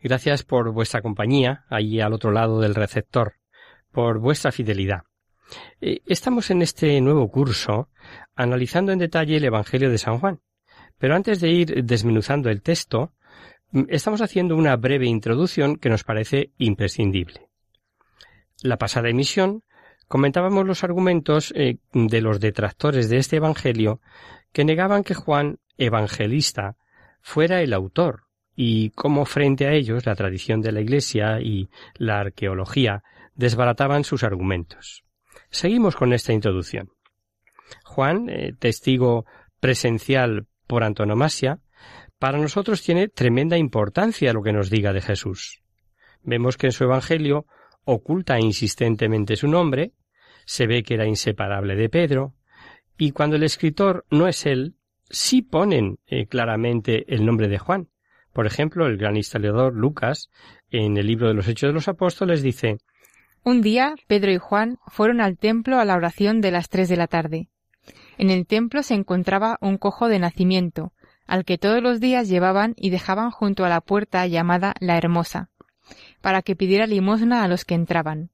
Gracias por vuestra compañía allí al otro lado del receptor, por vuestra fidelidad. Eh, Estamos en este nuevo curso analizando en detalle el Evangelio de San Juan. Pero antes de ir desmenuzando el texto, mm, estamos haciendo una breve introducción que nos parece imprescindible. La pasada emisión comentábamos los argumentos eh, de los detractores de este Evangelio que negaban que Juan, evangelista, fuera el autor y cómo frente a ellos la tradición de la Iglesia y la arqueología desbarataban sus argumentos. Seguimos con esta introducción. Juan, eh, testigo presencial por antonomasia, para nosotros tiene tremenda importancia lo que nos diga de Jesús. Vemos que en su Evangelio oculta insistentemente su nombre, se ve que era inseparable de Pedro, y cuando el escritor no es él, sí ponen eh, claramente el nombre de Juan. Por ejemplo, el gran historiador Lucas, en el libro de los Hechos de los Apóstoles, dice Un día, Pedro y Juan fueron al templo a la oración de las tres de la tarde. En el templo se encontraba un cojo de nacimiento, al que todos los días llevaban y dejaban junto a la puerta llamada la Hermosa, para que pidiera limosna a los que entraban.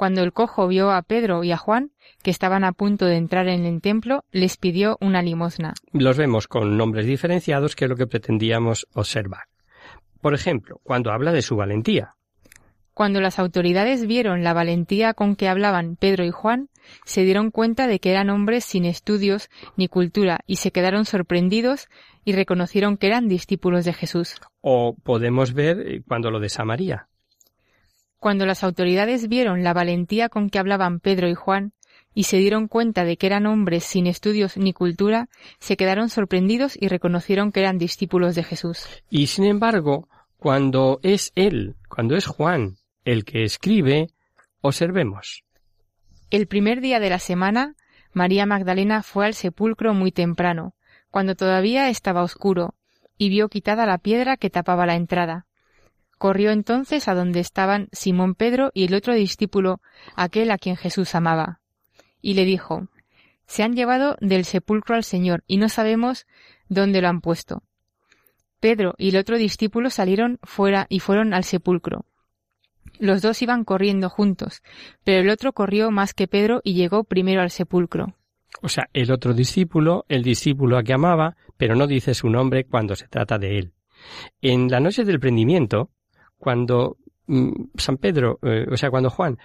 Cuando el cojo vio a Pedro y a Juan, que estaban a punto de entrar en el templo, les pidió una limosna. los vemos con nombres diferenciados que es lo que pretendíamos observar. Por ejemplo, cuando habla de su valentía. Cuando las autoridades vieron la valentía con que hablaban Pedro y Juan, se dieron cuenta de que eran hombres sin estudios ni cultura y se quedaron sorprendidos y reconocieron que eran discípulos de Jesús. O podemos ver eh, cuando lo de Samaría. Cuando las autoridades vieron la valentía con que hablaban Pedro y Juan y se dieron cuenta de que eran hombres sin estudios ni cultura, se quedaron sorprendidos y reconocieron que eran discípulos de Jesús. Y sin embargo, cuando es él, cuando es Juan el que escribe, observemos. El primer día de la semana, María Magdalena fue al sepulcro muy temprano, cuando todavía estaba oscuro, y vio quitada la piedra que tapaba la entrada. Corrió entonces a donde estaban Simón Pedro y el otro discípulo, aquel a quien Jesús amaba, y le dijo, Se han llevado del sepulcro al Señor, y no sabemos dónde lo han puesto. Pedro y el otro discípulo salieron fuera y fueron al sepulcro. Los dos iban corriendo juntos, pero el otro corrió más que Pedro y llegó primero al sepulcro. O sea, el otro discípulo, el discípulo a que amaba, pero no dice su nombre cuando se trata de él. En la noche del prendimiento, cuando mm, San Pedro, eh, o sea, cuando Juan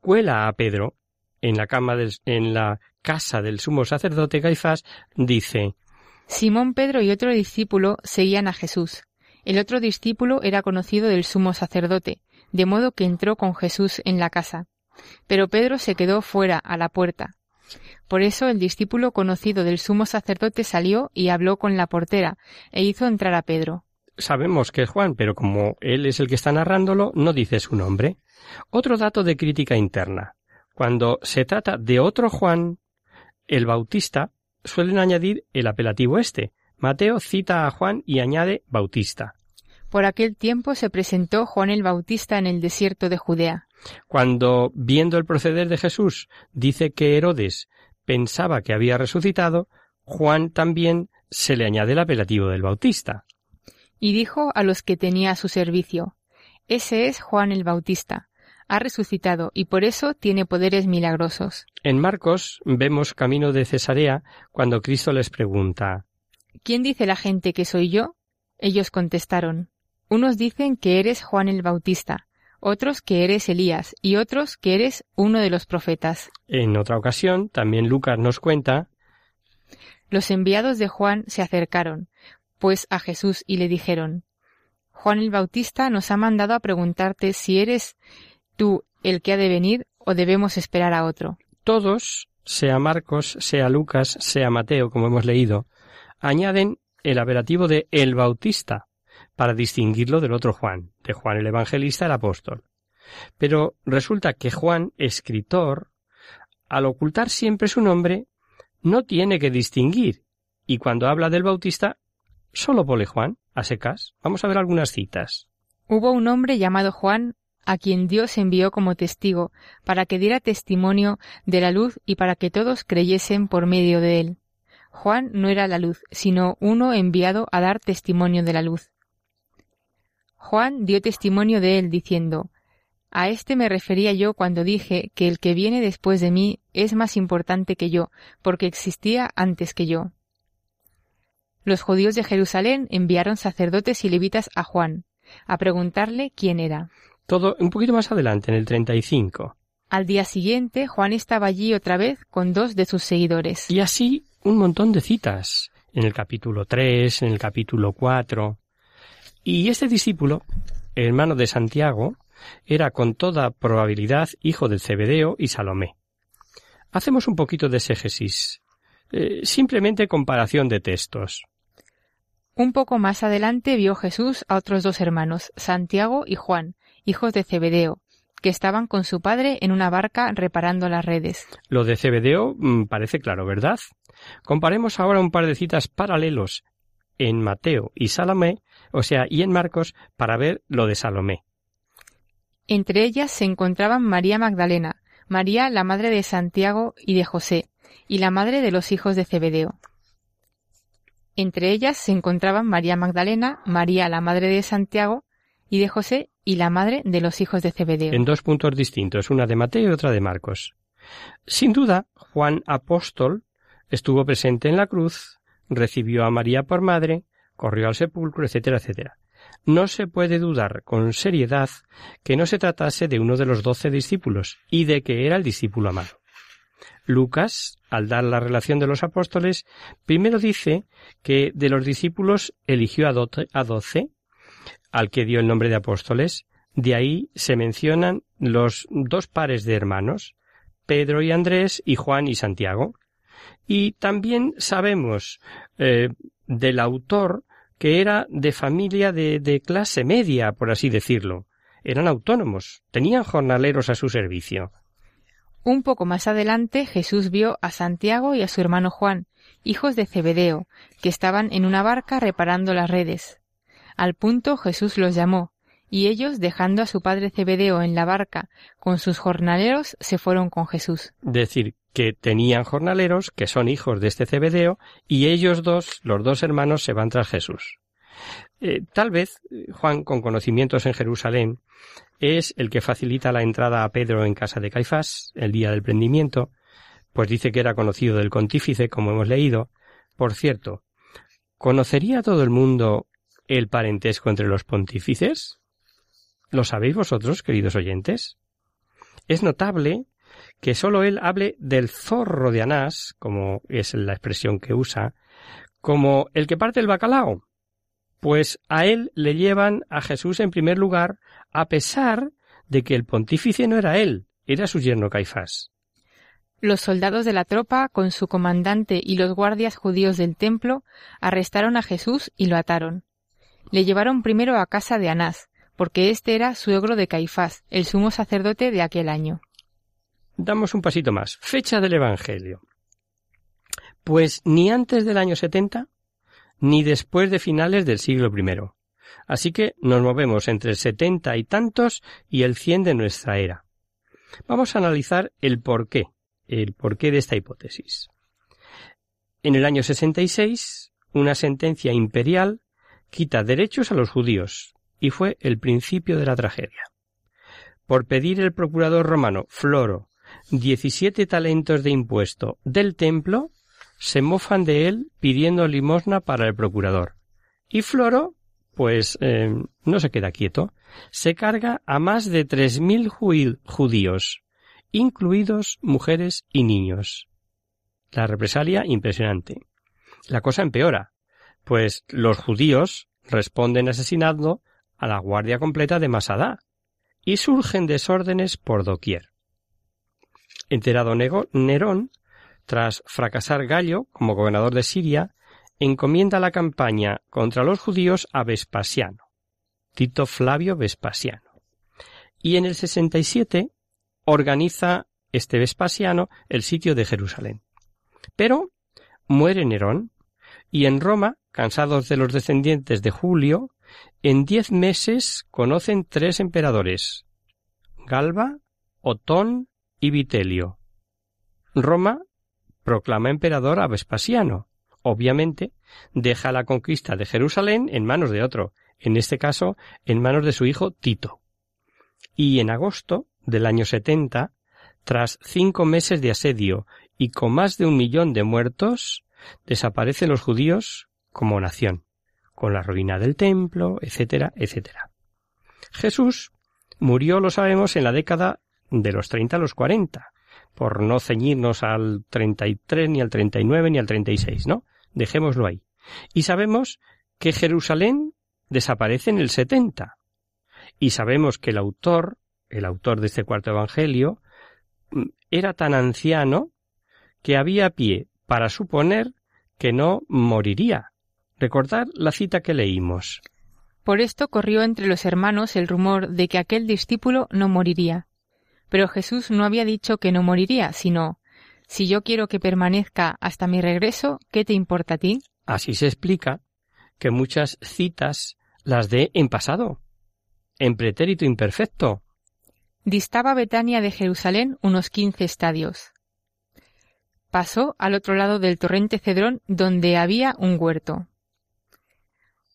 cuela a Pedro en la cama del- en la casa del sumo sacerdote Caifás, dice, Simón Pedro y otro discípulo seguían a Jesús. El otro discípulo era conocido del sumo sacerdote, de modo que entró con Jesús en la casa. Pero Pedro se quedó fuera, a la puerta. Por eso el discípulo conocido del sumo sacerdote salió y habló con la portera, e hizo entrar a Pedro. Sabemos que es Juan, pero como él es el que está narrándolo, no dice su nombre. Otro dato de crítica interna. Cuando se trata de otro Juan, el Bautista, suelen añadir el apelativo este. Mateo cita a Juan y añade Bautista. Por aquel tiempo se presentó Juan el Bautista en el desierto de Judea. Cuando, viendo el proceder de Jesús, dice que Herodes pensaba que había resucitado, Juan también se le añade el apelativo del Bautista. Y dijo a los que tenía a su servicio, Ese es Juan el Bautista. Ha resucitado y por eso tiene poderes milagrosos. En Marcos vemos camino de Cesarea cuando Cristo les pregunta ¿Quién dice la gente que soy yo? Ellos contestaron, Unos dicen que eres Juan el Bautista, otros que eres Elías y otros que eres uno de los profetas. En otra ocasión, también Lucas nos cuenta Los enviados de Juan se acercaron, pues a Jesús y le dijeron, Juan el Bautista nos ha mandado a preguntarte si eres tú el que ha de venir o debemos esperar a otro. Todos, sea Marcos, sea Lucas, sea Mateo, como hemos leído, añaden el apelativo de el Bautista para distinguirlo del otro Juan, de Juan el Evangelista, el apóstol. Pero resulta que Juan, escritor, al ocultar siempre su nombre, no tiene que distinguir, y cuando habla del Bautista, solo pone Juan, a secas. Vamos a ver algunas citas. Hubo un hombre llamado Juan a quien Dios envió como testigo, para que diera testimonio de la luz y para que todos creyesen por medio de él. Juan no era la luz, sino uno enviado a dar testimonio de la luz. Juan dio testimonio de él diciendo, A este me refería yo cuando dije que el que viene después de mí es más importante que yo, porque existía antes que yo. Los judíos de Jerusalén enviaron sacerdotes y levitas a Juan, a preguntarle quién era. Todo un poquito más adelante, en el 35. Al día siguiente, Juan estaba allí otra vez con dos de sus seguidores. Y así un montón de citas, en el capítulo 3, en el capítulo 4. Y este discípulo, hermano de Santiago, era con toda probabilidad hijo del Cebedeo y Salomé. Hacemos un poquito de exégesis, eh, simplemente comparación de textos. Un poco más adelante vio Jesús a otros dos hermanos, Santiago y Juan, hijos de Cebedeo, que estaban con su padre en una barca reparando las redes. Lo de Cebedeo mm, parece claro, ¿verdad? Comparemos ahora un par de citas paralelos en Mateo y Salomé, o sea, y en Marcos, para ver lo de Salomé. Entre ellas se encontraban María Magdalena, María la madre de Santiago y de José, y la madre de los hijos de Zebedeo. Entre ellas se encontraban María Magdalena, María la madre de Santiago y de José, y la madre de los hijos de Zebedeo. En dos puntos distintos, una de Mateo y otra de Marcos. Sin duda, Juan Apóstol estuvo presente en la cruz, recibió a María por madre, corrió al sepulcro, etcétera, etcétera. No se puede dudar con seriedad que no se tratase de uno de los doce discípulos y de que era el discípulo amado. Lucas, al dar la relación de los apóstoles, primero dice que de los discípulos eligió a doce, al que dio el nombre de apóstoles. De ahí se mencionan los dos pares de hermanos, Pedro y Andrés y Juan y Santiago. Y también sabemos eh, del autor que era de familia de, de clase media, por así decirlo. Eran autónomos, tenían jornaleros a su servicio. Un poco más adelante Jesús vio a Santiago y a su hermano Juan, hijos de Zebedeo, que estaban en una barca reparando las redes. Al punto Jesús los llamó, y ellos, dejando a su padre Zebedeo en la barca con sus jornaleros, se fueron con Jesús. Decir que tenían jornaleros que son hijos de este Zebedeo y ellos dos, los dos hermanos, se van tras Jesús. Eh, tal vez Juan, con conocimientos en Jerusalén, es el que facilita la entrada a Pedro en casa de Caifás el día del prendimiento, pues dice que era conocido del pontífice, como hemos leído. Por cierto, ¿conocería todo el mundo el parentesco entre los pontífices? ¿Lo sabéis vosotros, queridos oyentes? Es notable que sólo él hable del zorro de Anás, como es la expresión que usa, como el que parte el bacalao, pues a él le llevan a Jesús en primer lugar, a pesar de que el pontífice no era él, era su yerno Caifás. Los soldados de la tropa, con su comandante y los guardias judíos del templo, arrestaron a Jesús y lo ataron. Le llevaron primero a casa de Anás, porque éste era suegro de Caifás, el sumo sacerdote de aquel año. Damos un pasito más. Fecha del Evangelio. Pues ni antes del año 70, ni después de finales del siglo I. Así que nos movemos entre el setenta y tantos y el cien de nuestra era. Vamos a analizar el porqué, el porqué de esta hipótesis. En el año 66, una sentencia imperial quita derechos a los judíos, y fue el principio de la tragedia. Por pedir el procurador romano Floro 17 talentos de impuesto del templo, se mofan de él pidiendo limosna para el procurador. Y Floro, pues, eh, no se queda quieto, se carga a más de tres mil judíos, incluidos mujeres y niños. La represalia impresionante. La cosa empeora, pues los judíos responden asesinando a la guardia completa de Masada, y surgen desórdenes por doquier. Enterado Nerón, tras fracasar Gallo como gobernador de Siria, encomienda la campaña contra los judíos a Vespasiano, Tito Flavio Vespasiano. Y en el 67 organiza este Vespasiano el sitio de Jerusalén. Pero muere Nerón y en Roma, cansados de los descendientes de Julio, en diez meses conocen tres emperadores, Galba, Otón y Vitelio. Roma proclama emperador a Vespasiano. Obviamente, deja la conquista de Jerusalén en manos de otro, en este caso en manos de su hijo Tito. Y en agosto del año 70, tras cinco meses de asedio y con más de un millón de muertos, desaparecen los judíos como nación con la ruina del templo, etcétera, etcétera. Jesús murió, lo sabemos, en la década de los 30 a los 40, por no ceñirnos al 33, ni al 39, ni al 36, ¿no? Dejémoslo ahí. Y sabemos que Jerusalén desaparece en el 70. Y sabemos que el autor, el autor de este cuarto evangelio, mm, era tan anciano que había pie para suponer que no moriría, Recordar la cita que leímos. Por esto corrió entre los hermanos el rumor de que aquel discípulo no moriría. Pero Jesús no había dicho que no moriría, sino si yo quiero que permanezca hasta mi regreso, ¿qué te importa a ti? Así se explica que muchas citas las dé en pasado, en pretérito imperfecto. Distaba Betania de Jerusalén unos quince estadios. Pasó al otro lado del torrente Cedrón donde había un huerto.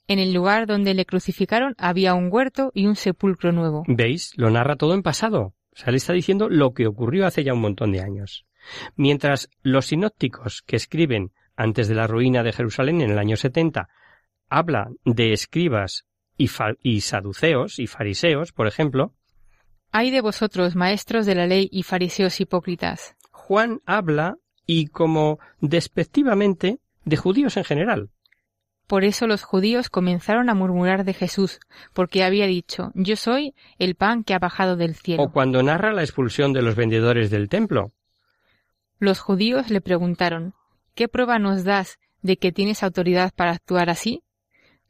En el lugar donde le crucificaron había un huerto y un sepulcro nuevo. ¿Veis? Lo narra todo en pasado. O sea, le está diciendo lo que ocurrió hace ya un montón de años. Mientras los sinópticos que escriben antes de la ruina de Jerusalén en el año 70 habla de escribas y, y saduceos y fariseos, por ejemplo. Hay de vosotros, maestros de la ley y fariseos hipócritas. Juan habla y como despectivamente de judíos en general. Por eso los judíos comenzaron a murmurar de Jesús, porque había dicho, Yo soy el pan que ha bajado del cielo. O cuando narra la expulsión de los vendedores del templo. Los judíos le preguntaron, ¿Qué prueba nos das de que tienes autoridad para actuar así?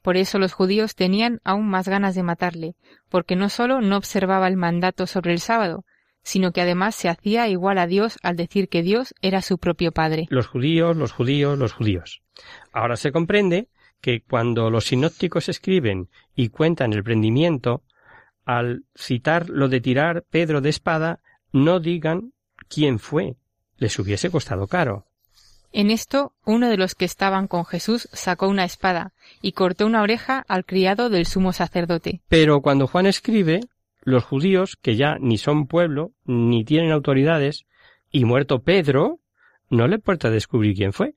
Por eso los judíos tenían aún más ganas de matarle, porque no solo no observaba el mandato sobre el sábado, sino que además se hacía igual a Dios al decir que Dios era su propio Padre. Los judíos, los judíos, los judíos. Ahora se comprende que cuando los sinópticos escriben y cuentan el prendimiento, al citar lo de tirar Pedro de espada, no digan quién fue. Les hubiese costado caro. En esto, uno de los que estaban con Jesús sacó una espada y cortó una oreja al criado del sumo sacerdote. Pero cuando Juan escribe, los judíos, que ya ni son pueblo, ni tienen autoridades, y muerto Pedro, no le importa descubrir quién fue.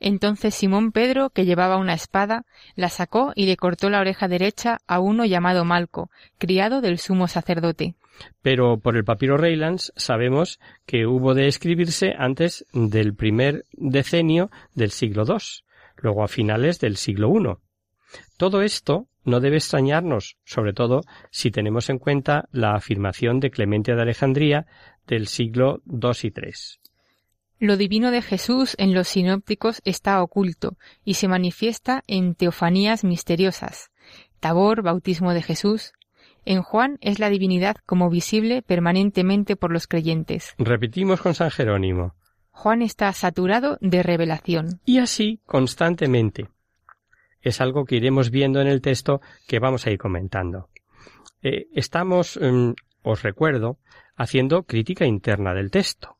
Entonces Simón Pedro, que llevaba una espada, la sacó y le cortó la oreja derecha a uno llamado Malco, criado del sumo sacerdote. Pero por el papiro Reylands sabemos que hubo de escribirse antes del primer decenio del siglo II, luego a finales del siglo I. Todo esto no debe extrañarnos, sobre todo si tenemos en cuenta la afirmación de Clemente de Alejandría del siglo II y III. Lo divino de Jesús en los sinópticos está oculto y se manifiesta en teofanías misteriosas. Tabor, bautismo de Jesús. En Juan es la divinidad como visible permanentemente por los creyentes. Repetimos con San Jerónimo. Juan está saturado de revelación. Y así constantemente. es algo que iremos viendo en el texto que vamos a ir comentando. Eh, estamos, mm, os recuerdo, haciendo crítica interna del texto.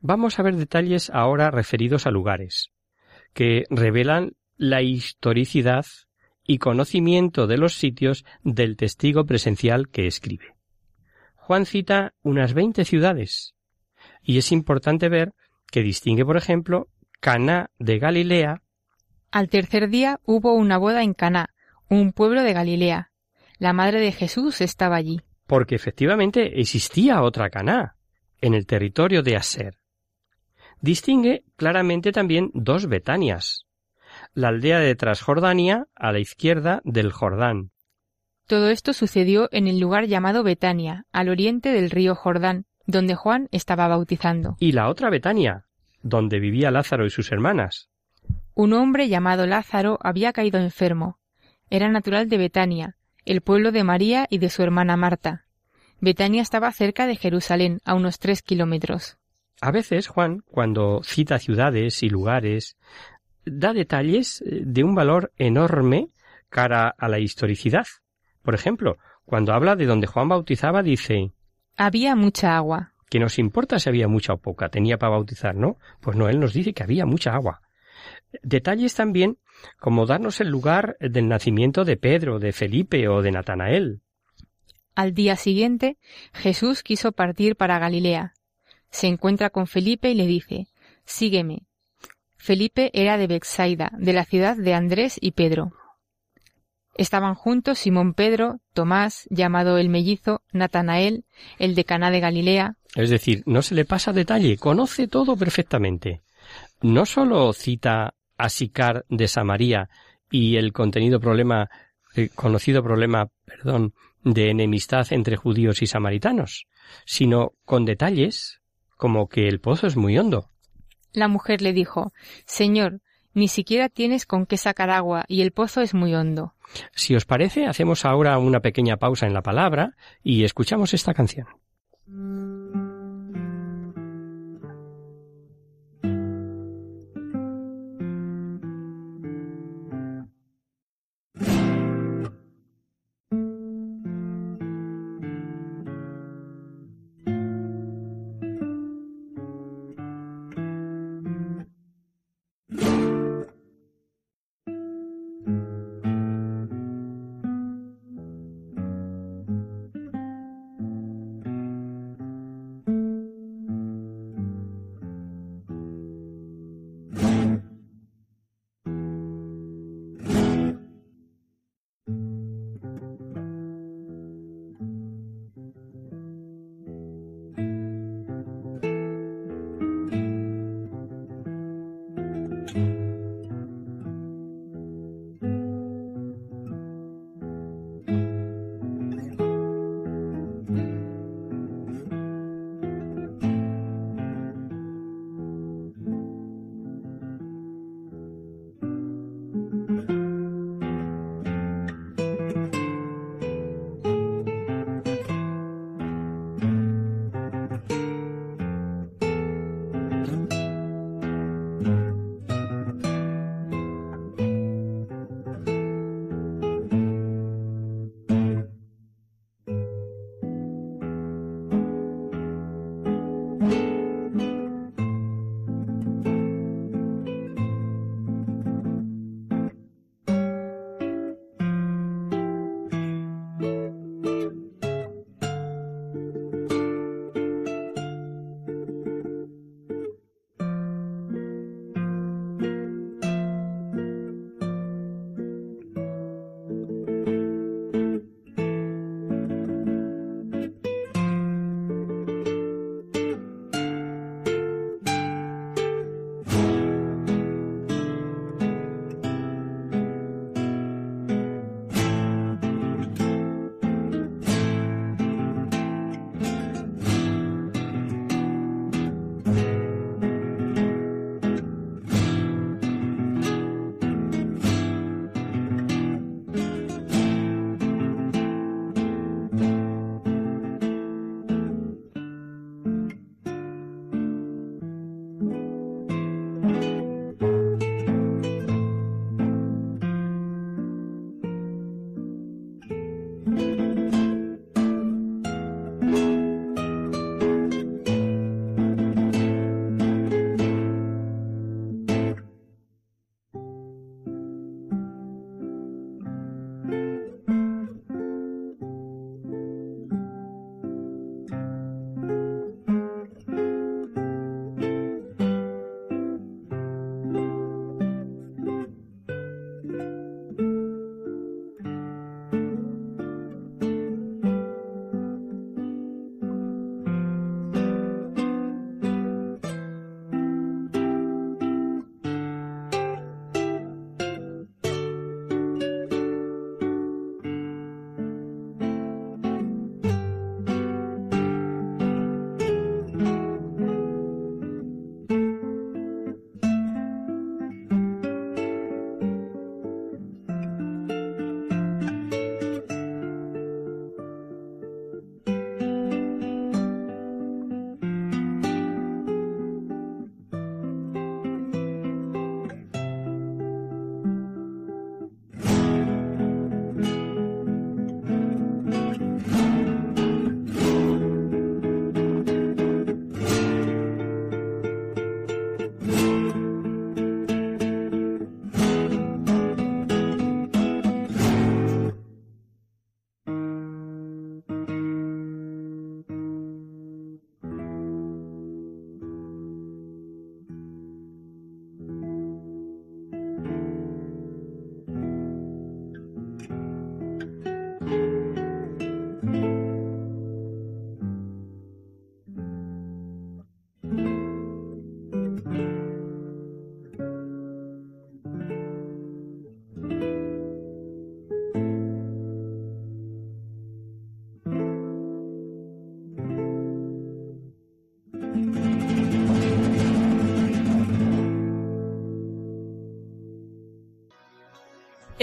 Vamos a ver detalles ahora referidos a lugares, que revelan la historicidad y conocimiento de los sitios del testigo presencial que escribe. Juan cita unas veinte ciudades, y es importante ver que distingue, por ejemplo, Caná de Galilea. Al tercer día hubo una boda en Caná, un pueblo de Galilea. La madre de Jesús estaba allí. Porque efectivamente existía otra Caná, en el territorio de Aser. Distingue claramente también dos Betanias, la aldea de Transjordania a la izquierda del Jordán. Todo esto sucedió en el lugar llamado Betania, al oriente del río Jordán, donde Juan estaba bautizando. Y la otra Betania, donde vivía Lázaro y sus hermanas. Un hombre llamado Lázaro había caído enfermo. Era natural de Betania, el pueblo de María y de su hermana Marta. Betania estaba cerca de Jerusalén, a unos tres kilómetros. A veces Juan, cuando cita ciudades y lugares, da detalles eh, de un valor enorme cara a la historicidad. Por ejemplo, cuando habla de donde Juan bautizaba, dice Había mucha agua. ¿Qué nos importa si había mucha o poca? Tenía para bautizar, ¿no? Pues no, él nos dice que había mucha agua. Detalles también como darnos el lugar del nacimiento de Pedro, de Felipe o de Natanael. Al día siguiente, Jesús quiso partir para Galilea. Se encuentra con Felipe y le dice, Sígueme. Felipe era de Bexaida, de la ciudad de Andrés y Pedro. Estaban juntos Simón Pedro, Tomás, llamado el mellizo, Natanael, el de Caná de Galilea. Es decir, no se le pasa detalle, conoce todo perfectamente. No solo cita a Sicar de Samaria y el contenido problema, el conocido problema, perdón, de enemistad entre judíos y samaritanos, sino con detalles como que el pozo es muy hondo, la mujer le dijo Señor, ni siquiera tienes con qué sacar agua y el pozo es muy hondo. Si os parece, hacemos ahora una pequeña pausa en la palabra y escuchamos esta canción.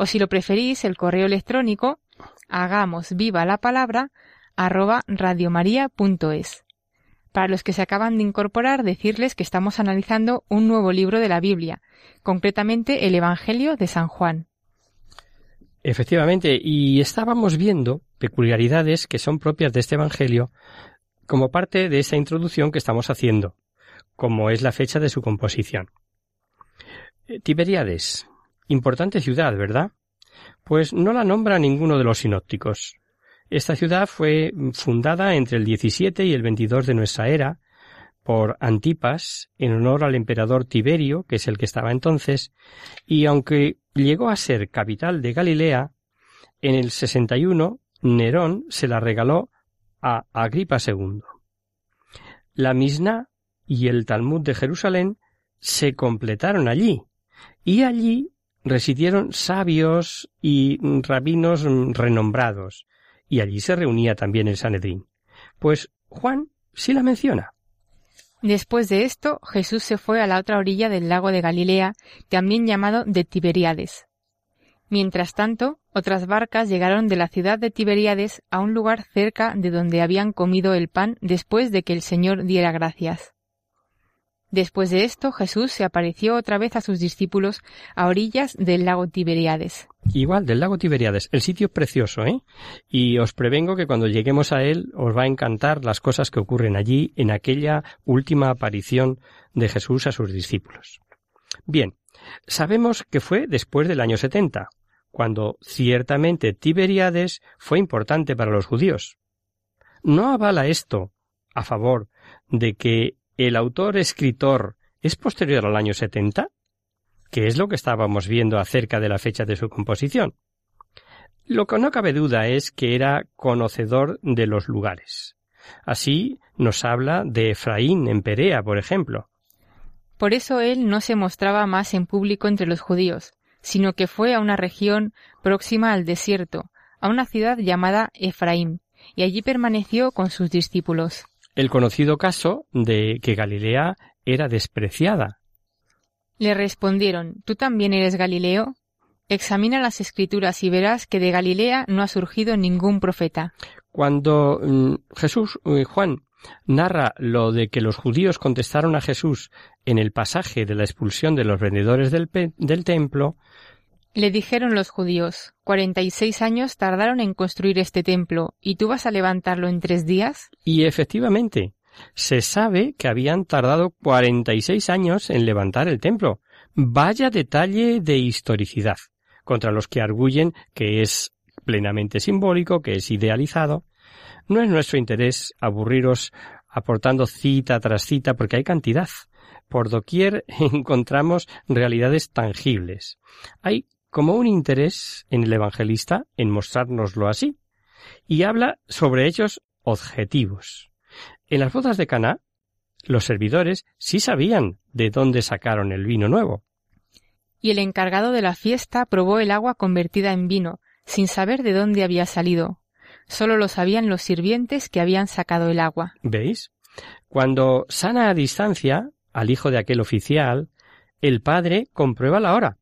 O si lo preferís, el correo electrónico hagamos viva la palabra arroba radiomaria.es. Para los que se acaban de incorporar, decirles que estamos analizando un nuevo libro de la Biblia, concretamente el Evangelio de San Juan. Efectivamente, y estábamos viendo peculiaridades que son propias de este Evangelio como parte de esa introducción que estamos haciendo, como es la fecha de su composición. Eh, Tiberíades, importante ciudad, ¿verdad? Pues no la nombra ninguno de los sinópticos. Esta ciudad fue fundada entre el 17 y el 22 de nuestra era por Antipas en honor al emperador Tiberio, que es el que estaba entonces, y aunque llegó a ser capital de Galilea, en el 61 Nerón se la regaló a Agripa II. La Misna y el Talmud de Jerusalén se completaron allí, y allí residieron sabios y rabinos renombrados, y allí se reunía también el Sanedrín. Pues Juan sí la menciona. Después de esto, Jesús se fue a la otra orilla del lago de Galilea, también llamado de Tiberíades. Mientras tanto, otras barcas llegaron de la ciudad de Tiberíades a un lugar cerca de donde habían comido el pan después de que el Señor diera gracias. Después de esto, Jesús se apareció otra vez a sus discípulos a orillas del lago Tiberíades. Igual, del lago Tiberíades. El sitio es precioso, ¿eh? Y os prevengo que cuando lleguemos a él os va a encantar las cosas que ocurren allí en aquella última aparición de Jesús a sus discípulos. Bien, sabemos que fue después del año 70, cuando ciertamente Tiberíades fue importante para los judíos. ¿No avala esto a favor de que el autor escritor es posterior al año 70? ¿Qué es lo que estábamos viendo acerca de la fecha de su composición? Lo que no cabe duda es que era conocedor de los lugares. Así nos habla de Efraín en Perea, por ejemplo. Por eso él no se mostraba más en público entre los judíos, sino que fue a una región próxima al desierto, a una ciudad llamada Efraín, y allí permaneció con sus discípulos. El conocido caso de que Galilea era despreciada. Le respondieron, ¿Tú también eres Galileo? Examina las escrituras y verás que de Galilea no ha surgido ningún profeta. Cuando mm, Jesús, eh, Juan, narra lo de que los judíos contestaron a Jesús en el pasaje de la expulsión de los vendedores del, del templo, Le dijeron los judíos, cuarenta y seis años tardaron en construir este templo, ¿y tú vas a levantarlo en tres días? y efectivamente, se sabe que habían tardado 46 años en levantar el templo. Vaya detalle de historicidad, contra los que arguyen que es plenamente simbólico, que es idealizado. No es nuestro interés aburriros aportando cita tras cita porque hay cantidad. Por doquier encontramos realidades tangibles. Hay como un interés en el evangelista en mostrárnoslo así. Y habla sobre hechos objetivos. En las bodas de Caná, los servidores sí sabían de dónde sacaron el vino nuevo. Y el encargado de la fiesta probó el agua convertida en vino, sin saber de dónde había salido. Solo lo sabían los sirvientes que habían sacado el agua. ¿Veis? Cuando sana a distancia al hijo de aquel oficial, el padre comprueba la hora.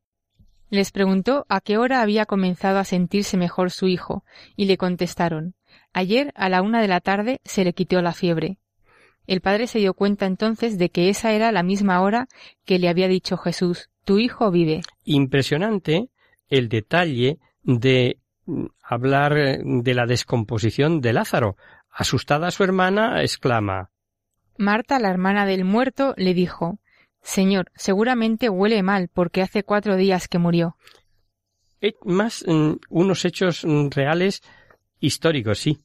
Les preguntó a qué hora había comenzado a sentirse mejor su hijo, y le contestaron Ayer a la una de la tarde se le quitó la fiebre. El padre se dio cuenta entonces de que esa era la misma hora que le había dicho Jesús Tu hijo vive. Impresionante el detalle de mm, hablar eh, de la descomposición de Lázaro. Asustada su hermana, exclama Marta, la hermana del muerto, le dijo Señor, seguramente huele mal porque hace cuatro días que murió. Más mm, unos hechos mm, reales históricos, sí,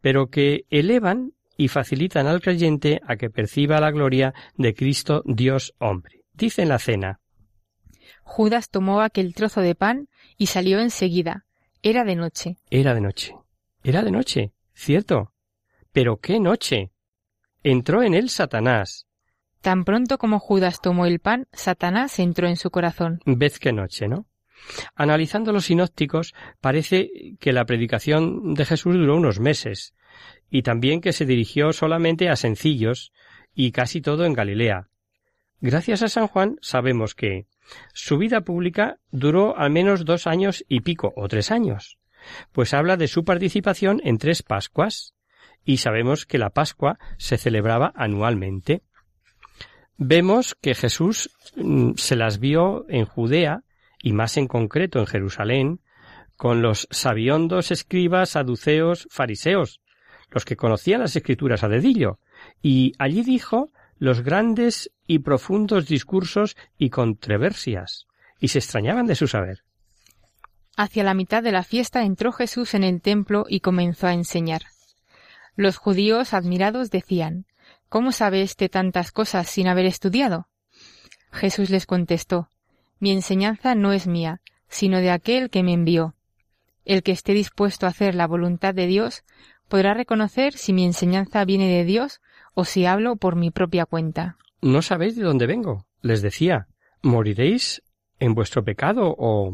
pero que elevan y facilitan al creyente a que perciba la gloria de Cristo Dios hombre. Dice en la cena, Judas tomó aquel trozo de pan y salió enseguida. Era de noche. Era de noche. Era de noche, cierto. Pero qué noche. Entró en él Satanás. Tan pronto como Judas tomó el pan, Satanás entró en su corazón. Vez qué noche, ¿no? Analizando los sinópticos, parece que la predicación de Jesús duró unos meses, y también que se dirigió solamente a sencillos, y casi todo en Galilea. Gracias a San Juan sabemos que su vida pública duró al menos dos años y pico, o tres años, pues habla de su participación en tres Pascuas, y sabemos que la Pascua se celebraba anualmente. Vemos que Jesús mm, se las vio en Judea, y más en concreto en Jerusalén, con los sabiondos escribas, saduceos, fariseos, los que conocían las escrituras a dedillo, y allí dijo los grandes y profundos discursos y controversias, y se extrañaban de su saber. Hacia la mitad de la fiesta entró Jesús en el templo y comenzó a enseñar. Los judíos admirados decían ¿Cómo sabe éste tantas cosas sin haber estudiado? Jesús les contestó Mi enseñanza no es mía, sino de aquel que me envió. El que esté dispuesto a hacer la voluntad de Dios podrá reconocer si mi enseñanza viene de Dios o si hablo por mi propia cuenta. No sabéis de dónde vengo, les decía. ¿Moriréis en vuestro pecado o...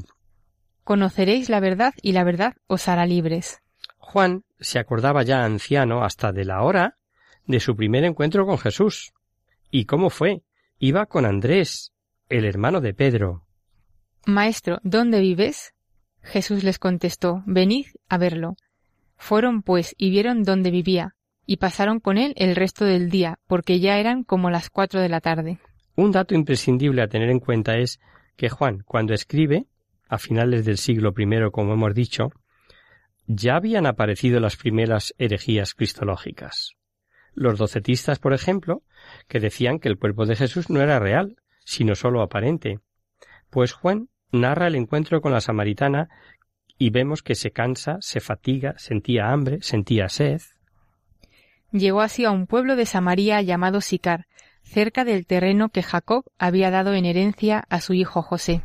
Conoceréis la verdad y la verdad os hará libres. Juan se acordaba ya anciano hasta de la hora de su primer encuentro con Jesús. ¿Y cómo fue? Iba con Andrés, el hermano de Pedro. Maestro, ¿dónde vives? Jesús les contestó, Venid a verlo. Fueron pues y vieron dónde vivía, y pasaron con él el resto del día, porque ya eran como las cuatro de la tarde. Un dato imprescindible a tener en cuenta es que Juan, cuando escribe, a finales del siglo I, como hemos dicho, ya habían aparecido las primeras herejías cristológicas. Los docetistas, por ejemplo, que decían que el cuerpo de Jesús no era real, sino sólo aparente. Pues Juan narra el encuentro con la samaritana y vemos que se cansa, se fatiga, sentía hambre, sentía sed. Llegó así a un pueblo de Samaria llamado Sicar, cerca del terreno que Jacob había dado en herencia a su hijo José.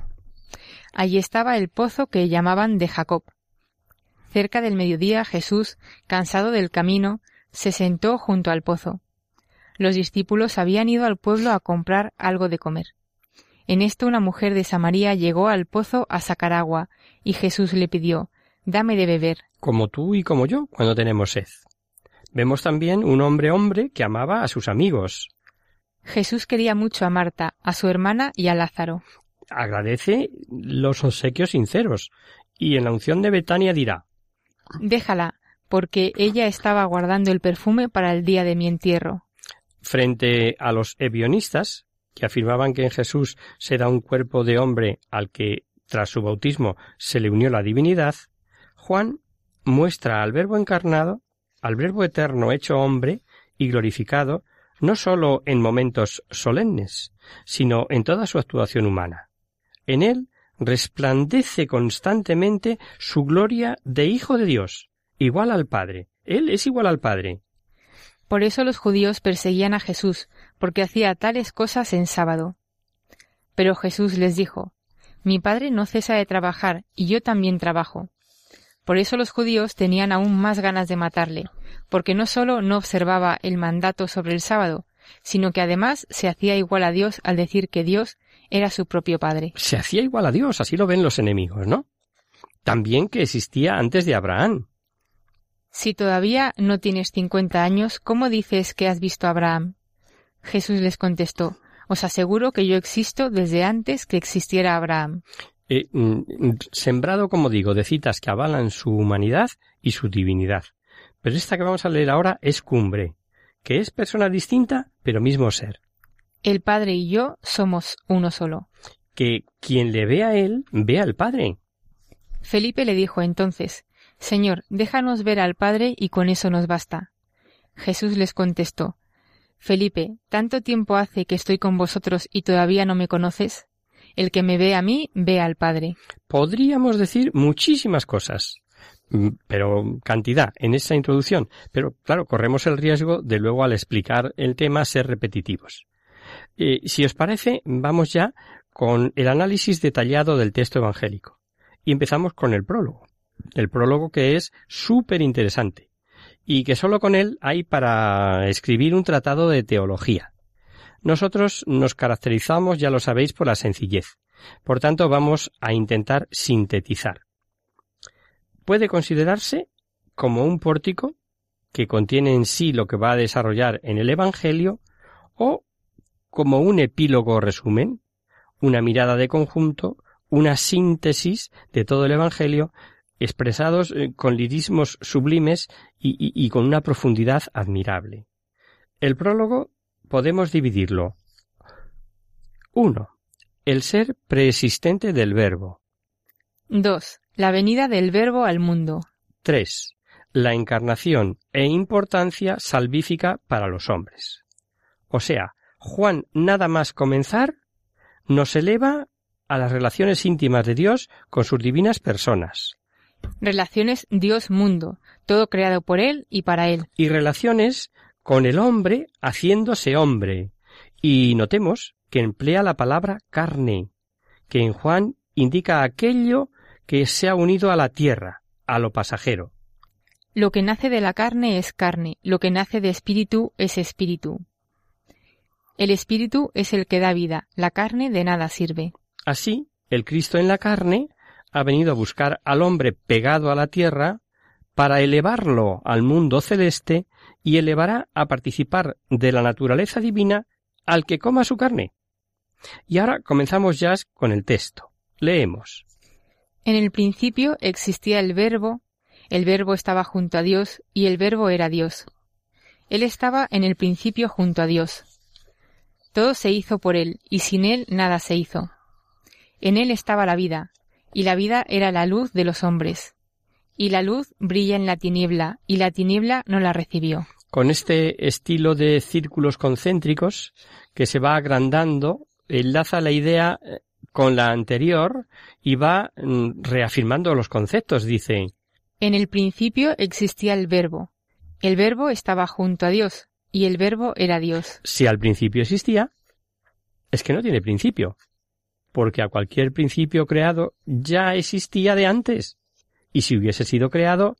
Allí estaba el pozo que llamaban de Jacob. Cerca del mediodía Jesús, cansado del camino, se sentó junto al pozo. Los discípulos habían ido al pueblo a comprar algo de comer. En esto una mujer de Samaria llegó al pozo a sacar agua, y Jesús le pidió Dame de beber. Como tú y como yo, cuando tenemos sed. Vemos también un hombre hombre que amaba a sus amigos. Jesús quería mucho a Marta, a su hermana y a Lázaro. Agradece los obsequios sinceros, y en la unción de Betania dirá Déjala, porque ella estaba guardando el perfume para el día de mi entierro. Frente a los ebionistas, que afirmaban que en Jesús se da un cuerpo de hombre al que, tras su bautismo, se le unió la divinidad, Juan muestra al Verbo encarnado, al Verbo eterno hecho hombre y glorificado, no sólo en momentos solemnes, sino en toda su actuación humana. En él resplandece constantemente su gloria de Hijo de Dios, igual al Padre. Él es igual al Padre. Por eso los judíos perseguían a Jesús, porque hacía tales cosas en sábado. Pero Jesús les dijo, Mi Padre no cesa de trabajar, y yo también trabajo. Por eso los judíos tenían aún más ganas de matarle, porque no sólo no observaba el mandato sobre el sábado, sino que además se hacía igual a Dios al decir que Dios era su propio Padre. Se hacía igual a Dios, así lo ven los enemigos, ¿no? También que existía antes de Abraham. Si todavía no tienes cincuenta años, ¿cómo dices que has visto a Abraham? Jesús les contestó, Os aseguro que yo existo desde antes que existiera Abraham. Eh, mm, sembrado, como digo, de citas que avalan su humanidad y su divinidad. Pero esta que vamos a leer ahora es cumbre, que es persona distinta, pero mismo ser. El Padre y yo somos uno solo. Que quien le ve a él, ve al Padre. Felipe le dijo entonces, Señor, déjanos ver al Padre y con eso nos basta. Jesús les contestó, Felipe, ¿tanto tiempo hace que estoy con vosotros y todavía no me conoces? El que me ve a mí, ve al Padre. Podríamos decir muchísimas cosas, mm, pero cantidad en esta introducción. Pero claro, corremos el riesgo de luego al explicar el tema ser repetitivos. Eh, si os parece, vamos ya con el análisis detallado del texto evangélico. Y empezamos con el prólogo. El prólogo que es súper interesante y que solo con él hay para escribir un tratado de teología. Nosotros nos caracterizamos, ya lo sabéis, por la sencillez. Por tanto, vamos a intentar sintetizar. Puede considerarse como un pórtico que contiene en sí lo que va a desarrollar en el Evangelio o como un epílogo resumen, una mirada de conjunto, una síntesis de todo el Evangelio expresados eh, con lirismos sublimes y, y con una profundidad admirable. El prólogo podemos dividirlo. 1. El ser preexistente del Verbo. 2. La venida del Verbo al mundo. 3. La encarnación e importancia salvífica para los hombres. O sea, Juan nada más comenzar nos eleva a las relaciones íntimas de Dios con sus divinas personas. Relaciones Dios-mundo, todo creado por Él y para Él. Y relaciones con el hombre haciéndose hombre. Y notemos que emplea la palabra carne, que en Juan indica aquello que se ha unido a la tierra, a lo pasajero. Lo que nace de la carne es carne, lo que nace de espíritu es espíritu. El espíritu es el que da vida, la carne de nada sirve. Así, el Cristo en la carne ha venido a buscar al hombre pegado a la tierra para elevarlo al mundo celeste y elevará a participar de la naturaleza divina al que coma su carne. Y ahora comenzamos ya con el texto. Leemos. En el principio existía el verbo, el verbo estaba junto a Dios y el verbo era Dios. Él estaba en el principio junto a Dios. Todo se hizo por él, y sin él nada se hizo. En él estaba la vida, y la vida era la luz de los hombres. Y la luz brilla en la tiniebla, y la tiniebla no la recibió. Con este estilo de círculos concéntricos que se va agrandando, enlaza la idea eh, con la anterior y va mm, reafirmando los conceptos. Dice, En el principio existía el verbo. El verbo estaba junto a Dios, y el verbo era Dios. Si al principio existía, es que no tiene principio, porque a cualquier principio creado ya existía de antes, y si hubiese sido creado,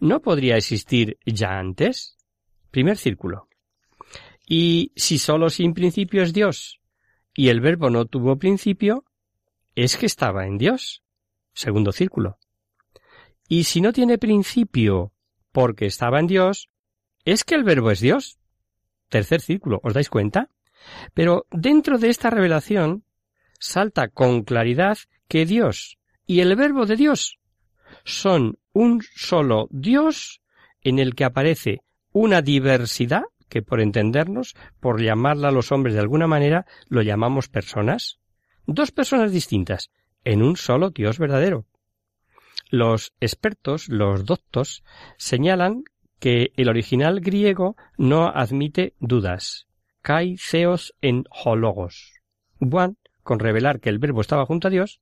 no podría existir ya antes. Primer círculo. Y si sólo sin principio es Dios, y el verbo no tuvo principio, es que estaba en Dios. Segundo círculo. Y si no tiene principio porque estaba en Dios, es que el verbo es Dios tercer círculo, ¿os dais cuenta? Pero dentro de esta revelación salta con claridad que Dios y el verbo de Dios son un solo Dios en el que aparece una diversidad que por entendernos, por llamarla a los hombres de alguna manera, lo llamamos personas. Dos personas distintas en un solo Dios verdadero. Los expertos, los doctos, señalan que el original griego no admite dudas. Kai theos en hologos. Juan, con revelar que el verbo estaba junto a Dios,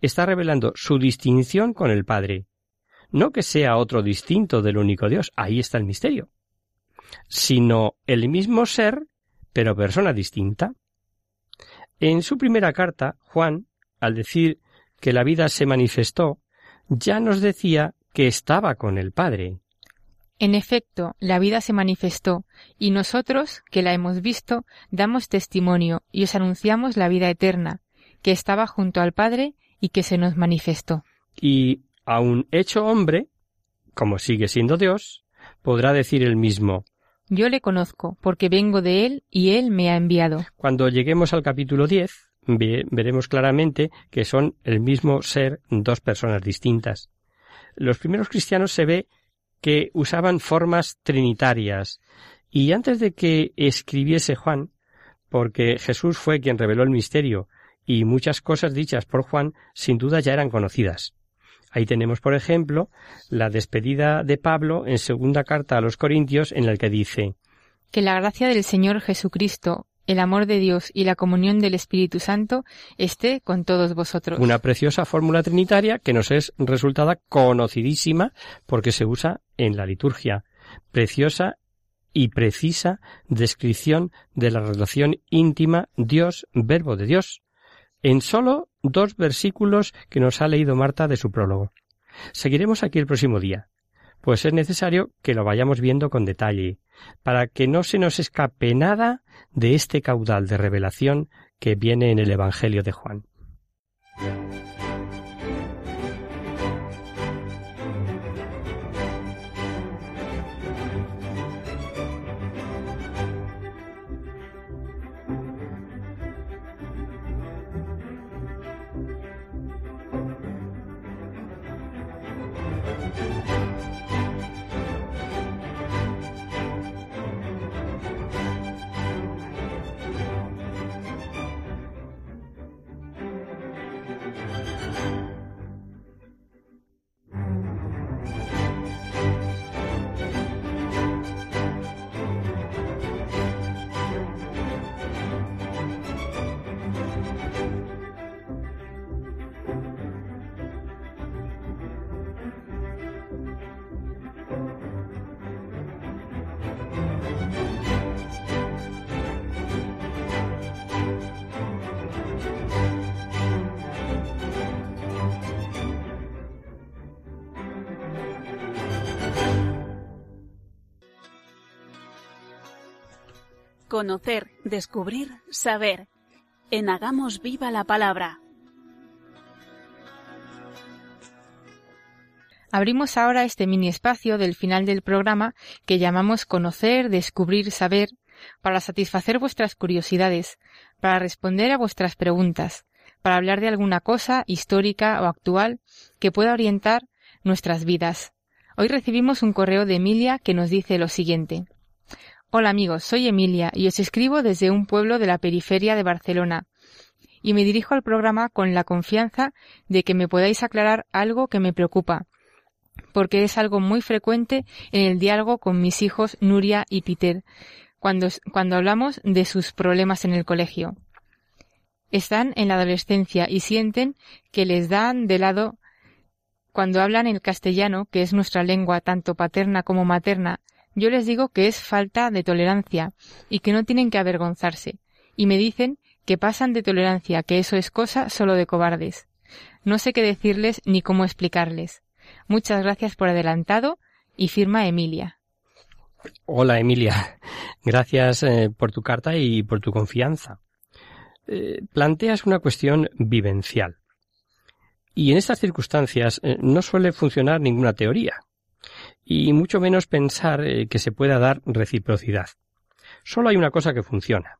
está revelando su distinción con el Padre. No que sea otro distinto del único Dios, ahí está el misterio, sino el mismo ser, pero persona distinta. En su primera carta, Juan, al decir que la vida se manifestó, ya nos decía que estaba con el Padre. En efecto, la vida se manifestó, y nosotros, que la hemos visto, damos testimonio y os anunciamos la vida eterna, que estaba junto al Padre y que se nos manifestó. Y aun hecho hombre, como sigue siendo Dios, podrá decir el mismo Yo le conozco, porque vengo de Él y Él me ha enviado. Cuando lleguemos al capítulo 10, veremos claramente que son el mismo ser dos personas distintas. Los primeros cristianos se ve que usaban formas trinitarias. Y antes de que escribiese Juan, porque Jesús fue quien reveló el misterio, y muchas cosas dichas por Juan sin duda ya eran conocidas. Ahí tenemos, por ejemplo, la despedida de Pablo en segunda carta a los Corintios en la que dice Que la gracia del Señor Jesucristo, el amor de Dios y la comunión del Espíritu Santo esté con todos vosotros. Una preciosa fórmula trinitaria que nos es resultada conocidísima porque se usa en la liturgia. Preciosa y precisa descripción de la relación íntima Dios-Verbo de Dios, en solo dos versículos que nos ha leído Marta de su prólogo. Seguiremos aquí el próximo día, pues es necesario que lo vayamos viendo con detalle, para que no se nos escape nada de este caudal de revelación que viene en el Evangelio de Juan. Conocer, descubrir, saber. En Hagamos viva la palabra. Abrimos ahora este mini espacio del final del programa que llamamos Conocer, Descubrir, Saber, para satisfacer vuestras curiosidades, para responder a vuestras preguntas, para hablar de alguna cosa histórica o actual que pueda orientar nuestras vidas. Hoy recibimos un correo de Emilia que nos dice lo siguiente. Hola amigos, soy Emilia y os escribo desde un pueblo de la periferia de Barcelona y me dirijo al programa con la confianza de que me podáis aclarar algo que me preocupa, porque es algo muy frecuente en el diálogo con mis hijos Nuria y Peter, cuando, cuando hablamos de sus problemas en el colegio. Están en la adolescencia y sienten que les dan de lado cuando hablan el castellano, que es nuestra lengua tanto paterna como materna, yo les digo que es falta de tolerancia y que no tienen que avergonzarse, y me dicen que pasan de tolerancia, que eso es cosa solo de cobardes. No sé qué decirles ni cómo explicarles. Muchas gracias por adelantado y firma Emilia. Hola Emilia, gracias eh, por tu carta y por tu confianza. Eh, planteas una cuestión vivencial. Y en estas circunstancias eh, no suele funcionar ninguna teoría y mucho menos pensar eh, que se pueda dar reciprocidad. Solo hay una cosa que funciona.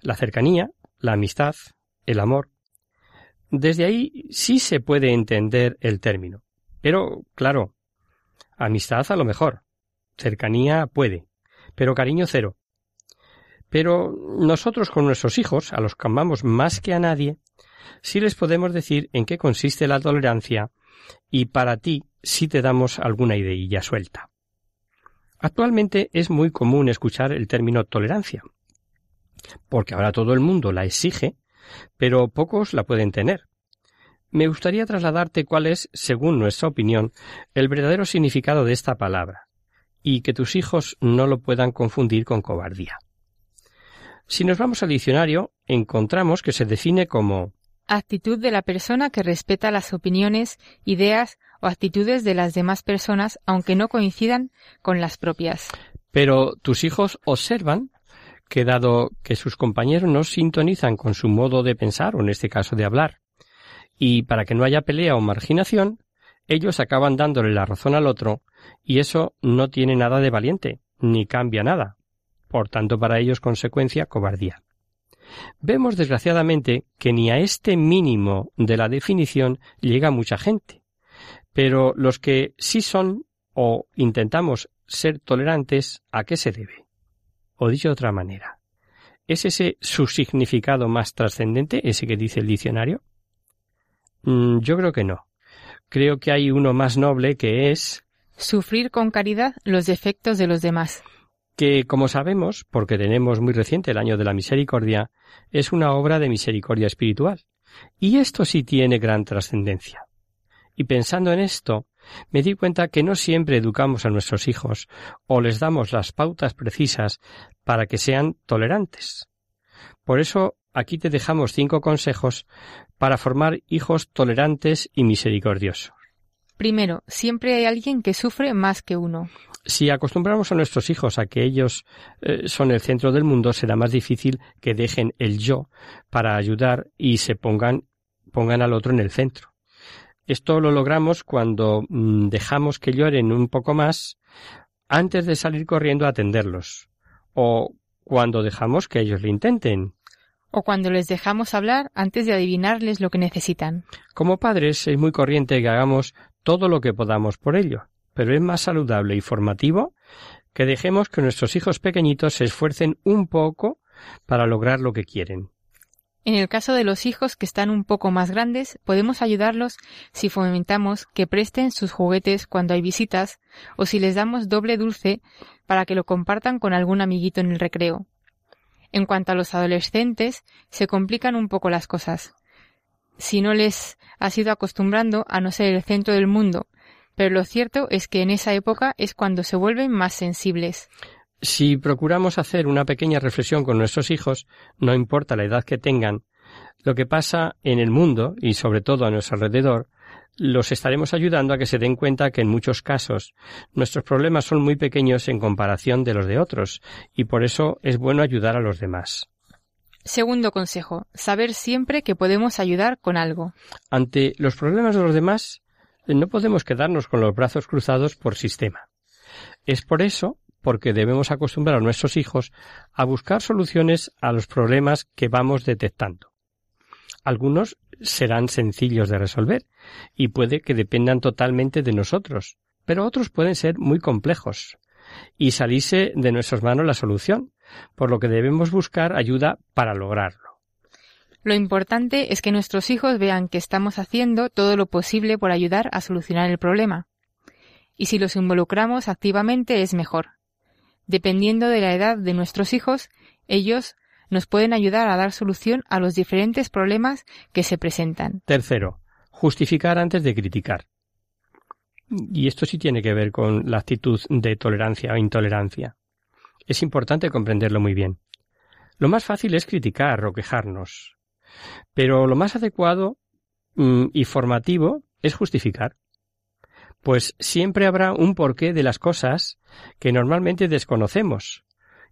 La cercanía, la amistad, el amor. Desde ahí sí se puede entender el término. Pero, claro, amistad a lo mejor. Cercanía puede. Pero cariño cero. Pero nosotros con nuestros hijos, a los que amamos más que a nadie, sí les podemos decir en qué consiste la tolerancia y para ti si te damos alguna ideilla suelta. Actualmente es muy común escuchar el término tolerancia, porque ahora todo el mundo la exige, pero pocos la pueden tener. Me gustaría trasladarte cuál es, según nuestra opinión, el verdadero significado de esta palabra, y que tus hijos no lo puedan confundir con cobardía. Si nos vamos al diccionario, encontramos que se define como actitud de la persona que respeta las opiniones, ideas o actitudes de las demás personas aunque no coincidan con las propias. Pero tus hijos observan que dado que sus compañeros no sintonizan con su modo de pensar o en este caso de hablar, y para que no haya pelea o marginación, ellos acaban dándole la razón al otro y eso no tiene nada de valiente, ni cambia nada. Por tanto, para ellos consecuencia cobardía. Vemos desgraciadamente que ni a este mínimo de la definición llega mucha gente. Pero los que sí son o intentamos ser tolerantes, ¿a qué se debe? O dicho de otra manera, ¿es ese su significado más trascendente, ese que dice el diccionario? Mm, yo creo que no. Creo que hay uno más noble que es sufrir con caridad los defectos de los demás. Que, como sabemos, porque tenemos muy reciente el año de la misericordia, es una obra de misericordia espiritual. Y esto sí tiene gran trascendencia. Y pensando en esto, me di cuenta que no siempre educamos a nuestros hijos o les damos las pautas precisas para que sean tolerantes. Por eso aquí te dejamos cinco consejos para formar hijos tolerantes y misericordiosos. Primero, siempre hay alguien que sufre más que uno. Si acostumbramos a nuestros hijos a que ellos eh, son el centro del mundo, será más difícil que dejen el yo para ayudar y se pongan, pongan al otro en el centro. Esto lo logramos cuando mm, dejamos que lloren un poco más antes de salir corriendo a atenderlos, o cuando dejamos que ellos lo intenten, o cuando les dejamos hablar antes de adivinarles lo que necesitan. Como padres es muy corriente que hagamos todo lo que podamos por ello, pero es más saludable y formativo que dejemos que nuestros hijos pequeñitos se esfuercen un poco para lograr lo que quieren. En el caso de los hijos que están un poco más grandes, podemos ayudarlos si fomentamos que presten sus juguetes cuando hay visitas o si les damos doble dulce para que lo compartan con algún amiguito en el recreo. En cuanto a los adolescentes, se complican un poco las cosas. Si no les has ido acostumbrando a no ser el centro del mundo, pero lo cierto es que en esa época es cuando se vuelven más sensibles. Si procuramos hacer una pequeña reflexión con nuestros hijos, no importa la edad que tengan, lo que pasa en el mundo y sobre todo a nuestro alrededor, los estaremos ayudando a que se den cuenta que en muchos casos nuestros problemas son muy pequeños en comparación de los de otros, y por eso es bueno ayudar a los demás. Segundo consejo, saber siempre que podemos ayudar con algo. Ante los problemas de los demás, no podemos quedarnos con los brazos cruzados por sistema. Es por eso porque debemos acostumbrar a nuestros hijos a buscar soluciones a los problemas que vamos detectando. Algunos serán sencillos de resolver y puede que dependan totalmente de nosotros, pero otros pueden ser muy complejos y salirse de nuestras manos la solución, por lo que debemos buscar ayuda para lograrlo. Lo importante es que nuestros hijos vean que estamos haciendo todo lo posible por ayudar a solucionar el problema. Y si los involucramos activamente es mejor. Dependiendo de la edad de nuestros hijos, ellos nos pueden ayudar a dar solución a los diferentes problemas que se presentan. Tercero, justificar antes de criticar. Y esto sí tiene que ver con la actitud de tolerancia o intolerancia. Es importante comprenderlo muy bien. Lo más fácil es criticar o quejarnos. Pero lo más adecuado mm, y formativo es justificar pues siempre habrá un porqué de las cosas que normalmente desconocemos,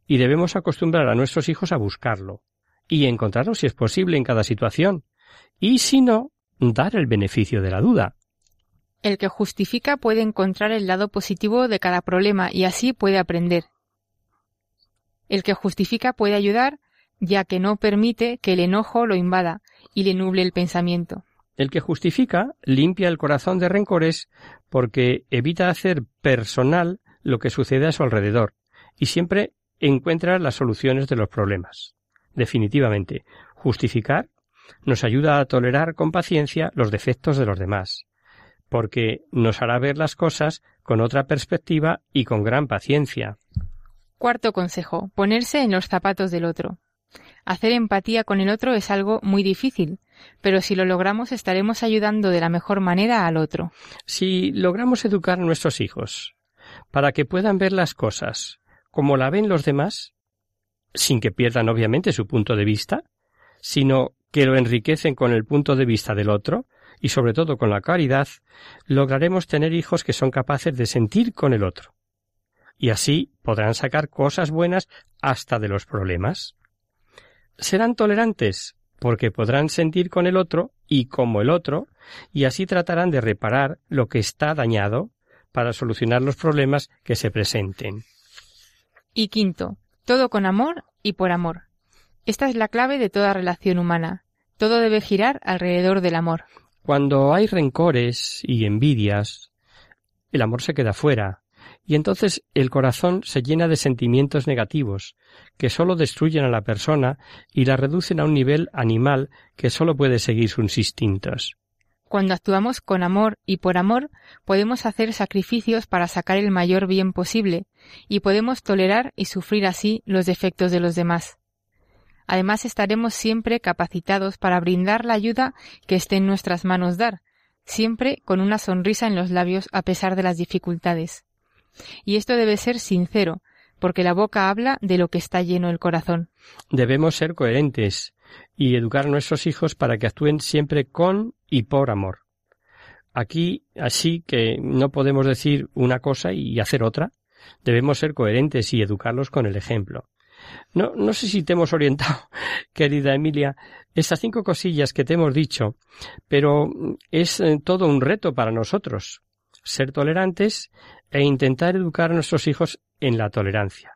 y debemos acostumbrar a nuestros hijos a buscarlo, y encontrarlo si es posible en cada situación, y si no, dar el beneficio de la duda. El que justifica puede encontrar el lado positivo de cada problema y así puede aprender. El que justifica puede ayudar, ya que no permite que el enojo lo invada y le nuble el pensamiento. El que justifica limpia el corazón de rencores porque evita hacer personal lo que sucede a su alrededor y siempre encuentra las soluciones de los problemas. Definitivamente, justificar nos ayuda a tolerar con paciencia los defectos de los demás, porque nos hará ver las cosas con otra perspectiva y con gran paciencia. Cuarto consejo, ponerse en los zapatos del otro. Hacer empatía con el otro es algo muy difícil, pero si lo logramos estaremos ayudando de la mejor manera al otro. Si logramos educar a nuestros hijos para que puedan ver las cosas como la ven los demás, sin que pierdan obviamente su punto de vista, sino que lo enriquecen con el punto de vista del otro, y sobre todo con la caridad, lograremos tener hijos que son capaces de sentir con el otro. Y así podrán sacar cosas buenas hasta de los problemas serán tolerantes porque podrán sentir con el otro y como el otro, y así tratarán de reparar lo que está dañado para solucionar los problemas que se presenten. Y quinto, todo con amor y por amor. Esta es la clave de toda relación humana. Todo debe girar alrededor del amor. Cuando hay rencores y envidias, el amor se queda fuera, y entonces el corazón se llena de sentimientos negativos, que sólo destruyen a la persona y la reducen a un nivel animal que sólo puede seguir sus instintos. Cuando actuamos con amor y por amor, podemos hacer sacrificios para sacar el mayor bien posible, y podemos tolerar y sufrir así los defectos de los demás. Además estaremos siempre capacitados para brindar la ayuda que esté en nuestras manos dar, siempre con una sonrisa en los labios a pesar de las dificultades. Y esto debe ser sincero, porque la boca habla de lo que está lleno el corazón. Debemos ser coherentes y educar a nuestros hijos para que actúen siempre con y por amor. Aquí, así que no podemos decir una cosa y hacer otra. Debemos ser coherentes y educarlos con el ejemplo. No, sé si te hemos orientado, querida Emilia, estas cinco cosillas que te hemos dicho, pero es eh, todo un reto para nosotros. Ser tolerantes e intentar educar a nuestros hijos en la tolerancia.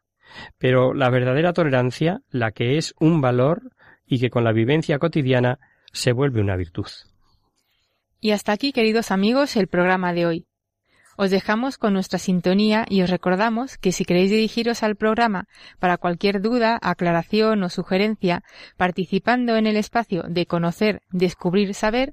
Pero la verdadera tolerancia, la que es un valor y que con la vivencia cotidiana se vuelve una virtud. Y hasta aquí, queridos amigos, el programa de hoy. Os dejamos con nuestra sintonía y os recordamos que si queréis dirigiros al programa para cualquier duda, aclaración o sugerencia, participando en el espacio de conocer, descubrir, saber,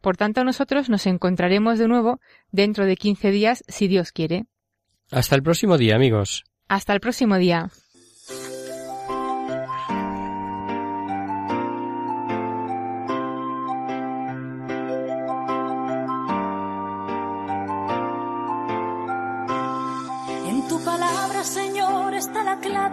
Por tanto, nosotros nos encontraremos de nuevo dentro de quince días, si Dios quiere. Hasta el próximo día, amigos. Hasta el próximo día.